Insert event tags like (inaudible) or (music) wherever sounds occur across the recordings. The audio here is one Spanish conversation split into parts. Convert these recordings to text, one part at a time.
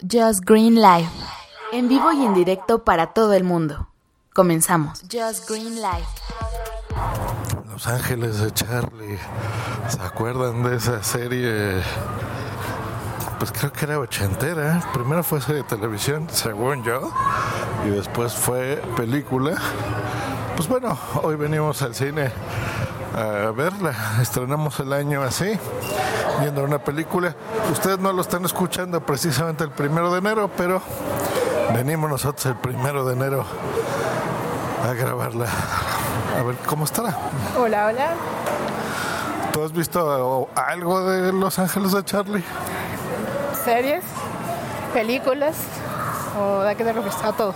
Just Green Life. En vivo y en directo para todo el mundo. Comenzamos. Just Green Life. Los Ángeles de Charlie. ¿Se acuerdan de esa serie? Pues creo que era ochentera. Primero fue serie de televisión, según yo. Y después fue película. Pues bueno, hoy venimos al cine a verla. (laughs) Estrenamos el año así, viendo una película. Ustedes no lo están escuchando precisamente el primero de enero, pero venimos nosotros el primero de enero a grabarla. A ver cómo estará. Hola, hola. ¿Tú has visto algo de Los Ángeles de Charlie? ¿Series? ¿Películas? ¿O de qué te refieres? A todo.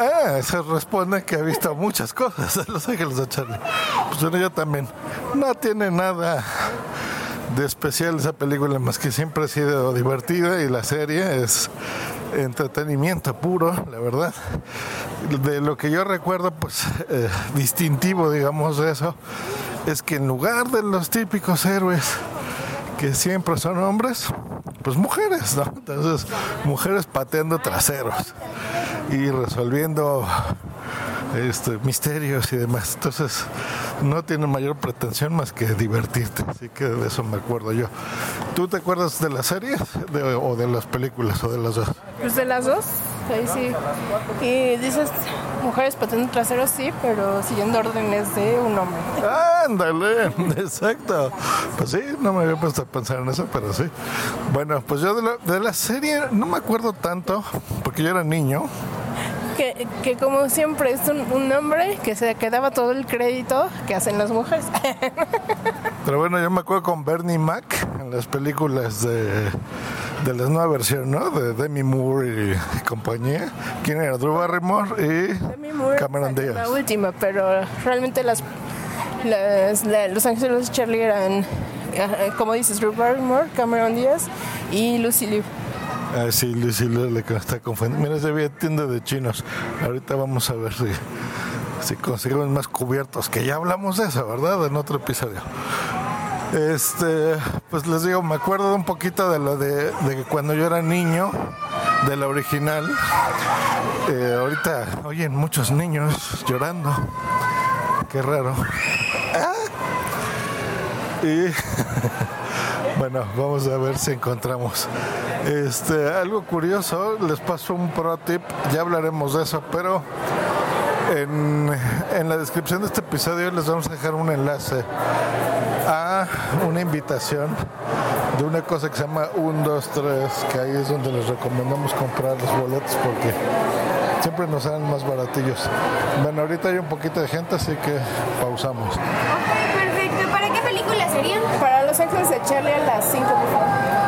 Ah, se responde que ha visto muchas cosas de Los Ángeles de Charlie. Pues bueno, yo también. No tiene nada de especial esa película, más que siempre ha sido divertida y la serie es entretenimiento puro, la verdad. De lo que yo recuerdo, pues eh, distintivo, digamos, de eso, es que en lugar de los típicos héroes que siempre son hombres, pues mujeres, ¿no? Entonces, mujeres pateando traseros y resolviendo este, misterios y demás. Entonces, no tiene mayor pretensión más que divertirte. Así que de eso me acuerdo yo. ¿Tú te acuerdas de las series o de las películas o de las dos? Pues de las dos, ahí sí. Y dices, mujeres pateando traseros, sí, pero siguiendo órdenes de un hombre. Ándale, (laughs) exacto. Pues sí, no me había puesto a pensar en eso, pero sí. Bueno, pues yo de la, de la serie no me acuerdo tanto, porque yo era niño. Que, que, como siempre es un, un, hombre que se quedaba todo el crédito que hacen las mujeres. (laughs) Pero bueno, yo me acuerdo con Bernie Mac en las películas de, de la nueva versión, ¿no? De Demi Moore y, compañía. ¿Quién era? Drew Barrymore y Demi Moore, Cameron Díaz. La última, pero realmente las, las la, Los Ángeles Charlie eran, como dices, Drew Barrymore, Cameron Díaz y Lucy Liu. Ah, sí, Lucy le, está confundiendo. Mira, se había tienda de chinos. Ahorita vamos a ver si, si conseguimos más cubiertos, que ya hablamos de eso, ¿verdad? En otro episodio. Este, pues les digo, me acuerdo un poquito de lo de, de cuando yo era niño, de la original. Eh, ahorita oyen muchos niños llorando. Qué raro. Ah. Y (laughs) bueno, vamos a ver si encontramos. Este, algo curioso, les paso un pro tip, ya hablaremos de eso, pero en, en, la descripción de este episodio les vamos a dejar un enlace a una invitación de una cosa que se llama 1, 2, 3, que ahí es donde les recomendamos comprar los boletos porque siempre nos salen más baratillos. Bueno, ahorita hay un poquito de gente, así que pausamos. ¿Para qué película serían? Para Los Ángeles de Charlie a las 5, por favor.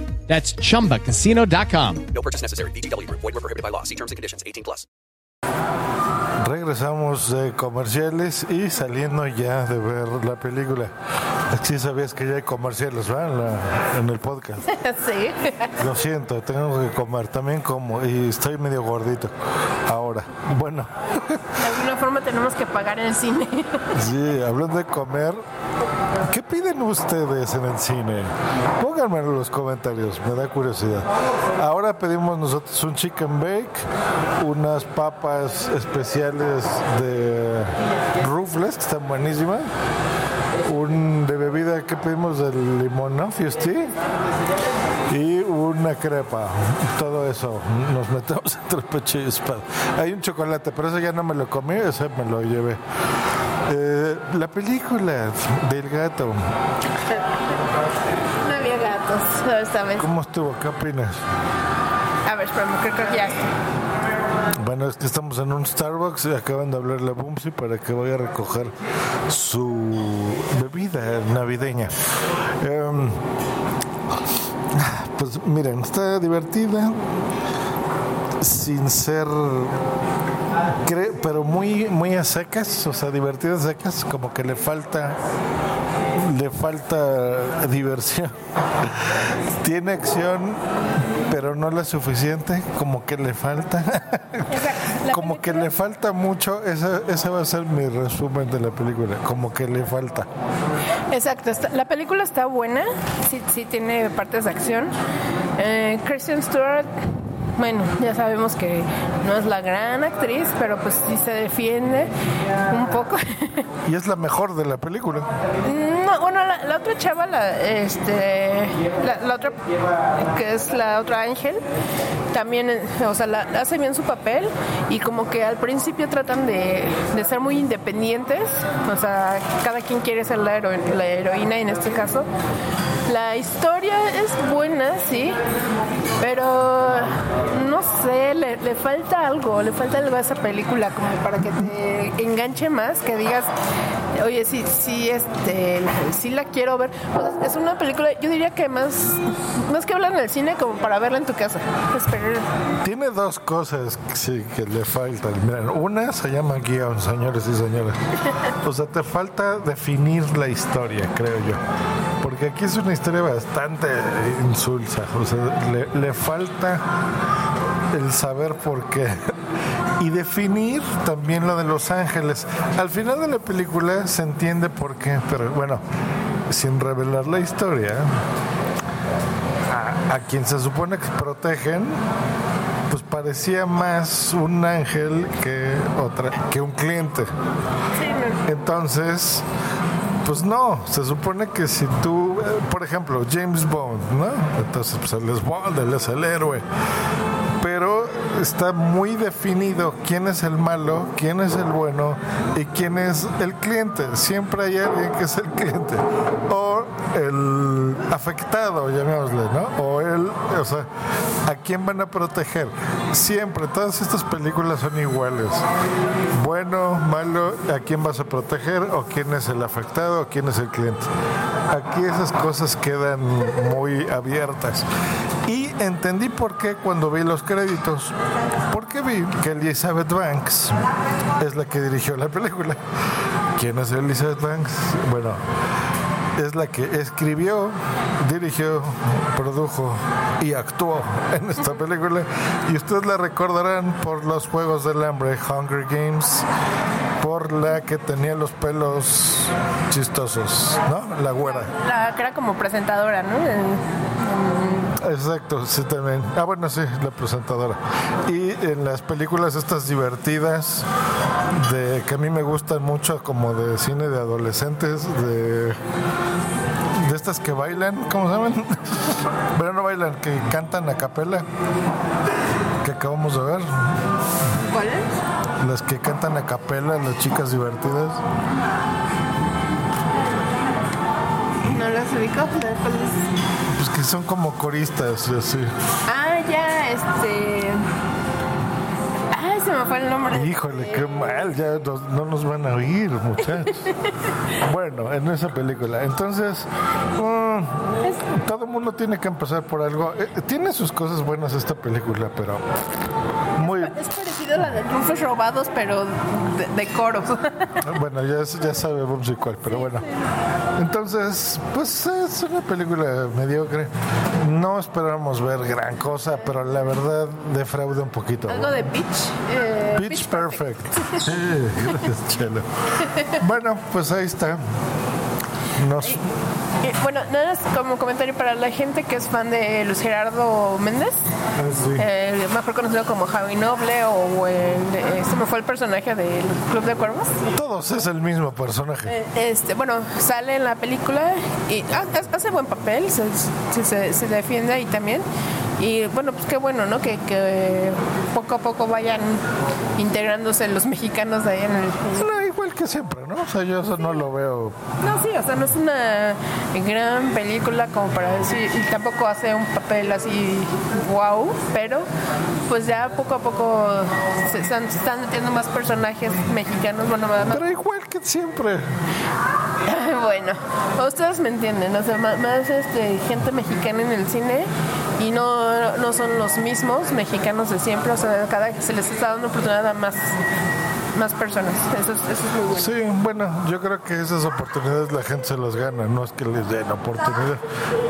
That's chumbacasino.com. No purchase necessary. BGW. Void were prohibited by law. See terms and conditions. 18 plus. Regresamos de comerciales y saliendo ya de ver la película. Sí sabías que ya hay comerciales, ¿verdad? En, la, en el podcast. (laughs) Sí. Lo siento, tengo que comer. También como y estoy medio gordito ahora. Bueno. De alguna forma tenemos que pagar el cine. Sí, hablando de comer, ¿qué piden ustedes en el cine? Pónganme en los comentarios, me da curiosidad. Ahora pedimos nosotros un chicken bake, unas papas especiales de rufles, que están buenísimas. Un de bebida que pedimos del limón, ¿no? Y una crepa. Todo eso nos metemos (laughs) entre pecho y espalda. Hay un chocolate, pero eso ya no me lo comí, ese me lo llevé. Eh, la película del gato, (laughs) No había gatos esta vez. ¿cómo estuvo? ¿Qué opinas? A ver, espérame, creo que ya. Bueno, es que estamos en un Starbucks y acaban de hablarle a Bumsy para que vaya a recoger su bebida navideña. Em, pues miren, está divertida, sin ser, pero muy, muy a secas, o sea, divertidas a secas, como que le falta, le falta diversión. (laughs) Tiene acción, pero no la suficiente, como que le falta. como que le falta mucho, ese, ese va a ser mi resumen de la película, como que le falta. Exacto, la película está buena, sí, sí tiene partes de acción. Eh, Kristen Stewart, bueno, ya sabemos que no es la gran actriz, pero pues sí se defiende un poco. (laughs) Y es la mejor de la película. No, bueno, la, la otra chava, la, este, la, la otra, que es la otra Ángel, también, o sea, la, hace bien su papel y como que al principio tratan de, de ser muy independientes, o sea, cada quien quiere ser la, hero- la heroína en este caso. La historia es buena, sí, pero no sé, le, falta algo, le falta algo a esa película como para que te enganche más, que digas, oye, sí, sí, este, sí la quiero ver. Es una película, yo diría que más, más que hablar en el cine, como para verla en tu casa. Tiene dos cosas sí, que le faltan. Miren, una se llama guion, señores y señoras. O sea, te falta definir la historia, creo yo. Porque aquí es una historia bastante insulsa. O sea, le, le falta el saber por qué. Y definir también lo de Los Ángeles. Al final de la película se entiende por qué, pero bueno, sin revelar la historia, a, a quien se supone que protegen, pues parecía más un ángel que otra, que un cliente. Entonces, pues no, se supone que si tú, eh, por ejemplo, James Bond, ¿no? Entonces, pues él es Bond, él es el héroe. Pero está muy definido quién es el malo, quién es el bueno y quién es el cliente. Siempre hay alguien que es el cliente. O el afectado, llamémosle, ¿no? O él, o sea, ¿a quién van a proteger? Siempre, todas estas películas son iguales. Bueno, malo, ¿a quién vas a proteger? ¿O quién es el afectado? ¿O quién es el cliente? Aquí esas cosas quedan muy abiertas. Y entendí por qué cuando vi los créditos. Porque vi que Elizabeth Banks es la que dirigió la película. ¿Quién es Elizabeth Banks? Bueno, es la que escribió, dirigió, produjo y actuó en esta película. Y ustedes la recordarán por los Juegos del Hambre, Hunger Games, por la que tenía los pelos chistosos, ¿no? La güera. La que era como presentadora, ¿no? En- Exacto, sí también. Ah, bueno, sí, la presentadora. Y en las películas estas divertidas, de que a mí me gustan mucho, como de cine de adolescentes, de de estas que bailan, ¿cómo se llaman? (laughs) Pero no bailan, que cantan a capela, que acabamos de ver. ¿Cuál es? Las que cantan a capela, las chicas divertidas. No las ubico. ¿Cuál es? Pues que son como coristas así. Ah, ya, este. Ay, se me fue el nombre. Híjole, qué mal, ya no nos van a oír, muchachos. (laughs) bueno, en esa película. Entonces, mm, todo el mundo tiene que empezar por algo. Eh, tiene sus cosas buenas esta película, pero muy... Es parecido a la de Robados, pero de, de coros. Bueno, ya, ya sabemos y cuál, pero bueno. Entonces, pues es una película mediocre. No esperamos ver gran cosa, pero la verdad defrauda un poquito. Algo de Pitch. eh, Pitch Perfect. (laughs) Sí, gracias, Chelo. Bueno, pues ahí está. Nos, Y, bueno, nada más como comentario para la gente que es fan de Luis Gerardo Méndez, sí. eh, mejor conocido como Javi Noble o el, eh, se me fue el personaje del Club de Cuervos. todos es el mismo personaje. Eh, Este, bueno, sale en la película y ha- hace buen papel, se, se, se- defiende ahí también. Y bueno, pues qué bueno, ¿no? Que, que poco a poco vayan integrándose los mexicanos de ahí en el... Igual que siempre, ¿no? O sea, yo eso no lo veo. No, sí, o sea, no es una gran película como para decir, y tampoco hace un papel así wow, pero pues ya poco a poco se están, se están metiendo más personajes mexicanos, bueno, más, Pero igual que siempre. (laughs) bueno, ustedes me entienden, o sea, más, este, gente mexicana en el cine y no, no son los mismos mexicanos de siempre, o sea, cada se les está dando oportunidad a más, más personas, eso, es- eso bueno. Sí, bueno, yo creo que esas oportunidades la gente se las gana, no es que les den oportunidad,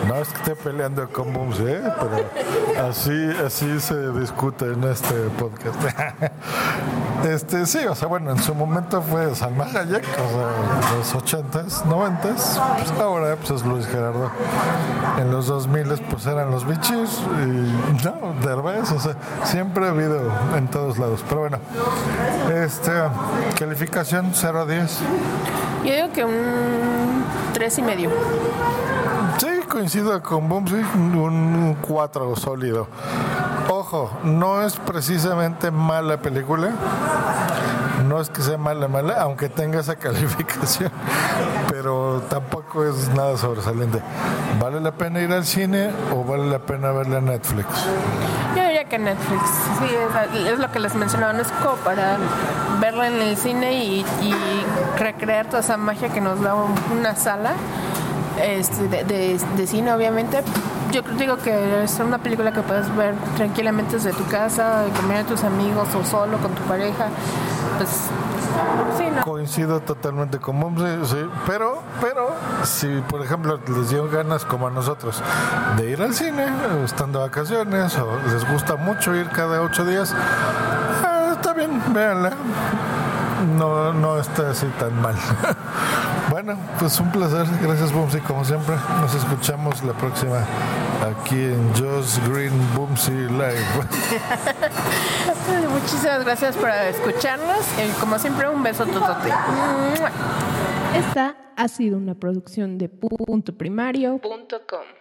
no es que esté peleando con Booms, ¿eh? pero así, así se discute en este podcast. (laughs) Este, sí, o sea, bueno, en su momento fue Salma Hayek, o sea, en los 80s, 90s, pues ahora pues es Luis Gerardo. En los 2000 pues eran los bichis y no, Derbez, o sea, siempre ha habido en todos lados. Pero bueno, este, calificación 0 a 10. Yo digo que un tres y medio. Sí, coincido con Bumsy, un 4 sólido. Ojo, no es precisamente mala película. No es que sea mala, mala, aunque tenga esa (laughs) calificación, pero tampoco es nada sobresaliente. ¿Vale la pena ir al cine o vale la pena verla en Netflix? Yo diría que Netflix, sí, es, lo que les mencionaba, no es como para verla en el cine y, y recrear toda esa magia que nos da un- una sala este, de, de- cine, obviamente. Yo digo que es una película que puedes ver tranquilamente desde tu casa, comer a tus amigos o solo con tu pareja. Pues, sí, no. Coincido totalmente con Bumsy, sí, pero, pero, si por ejemplo les dio ganas como a nosotros de ir al cine, estando de vacaciones, o les gusta mucho ir cada ocho días, ah, está bien, véanla. No, no está así tan mal. (laughs) bueno, pues un placer. Gracias, Bumsy, como siempre. Nos escuchamos la próxima aquí en Joss Green Bumsy Live. (laughs) Muchísimas gracias por escucharnos y como siempre un beso totote. Esta ha sido una producción de punto primario.com.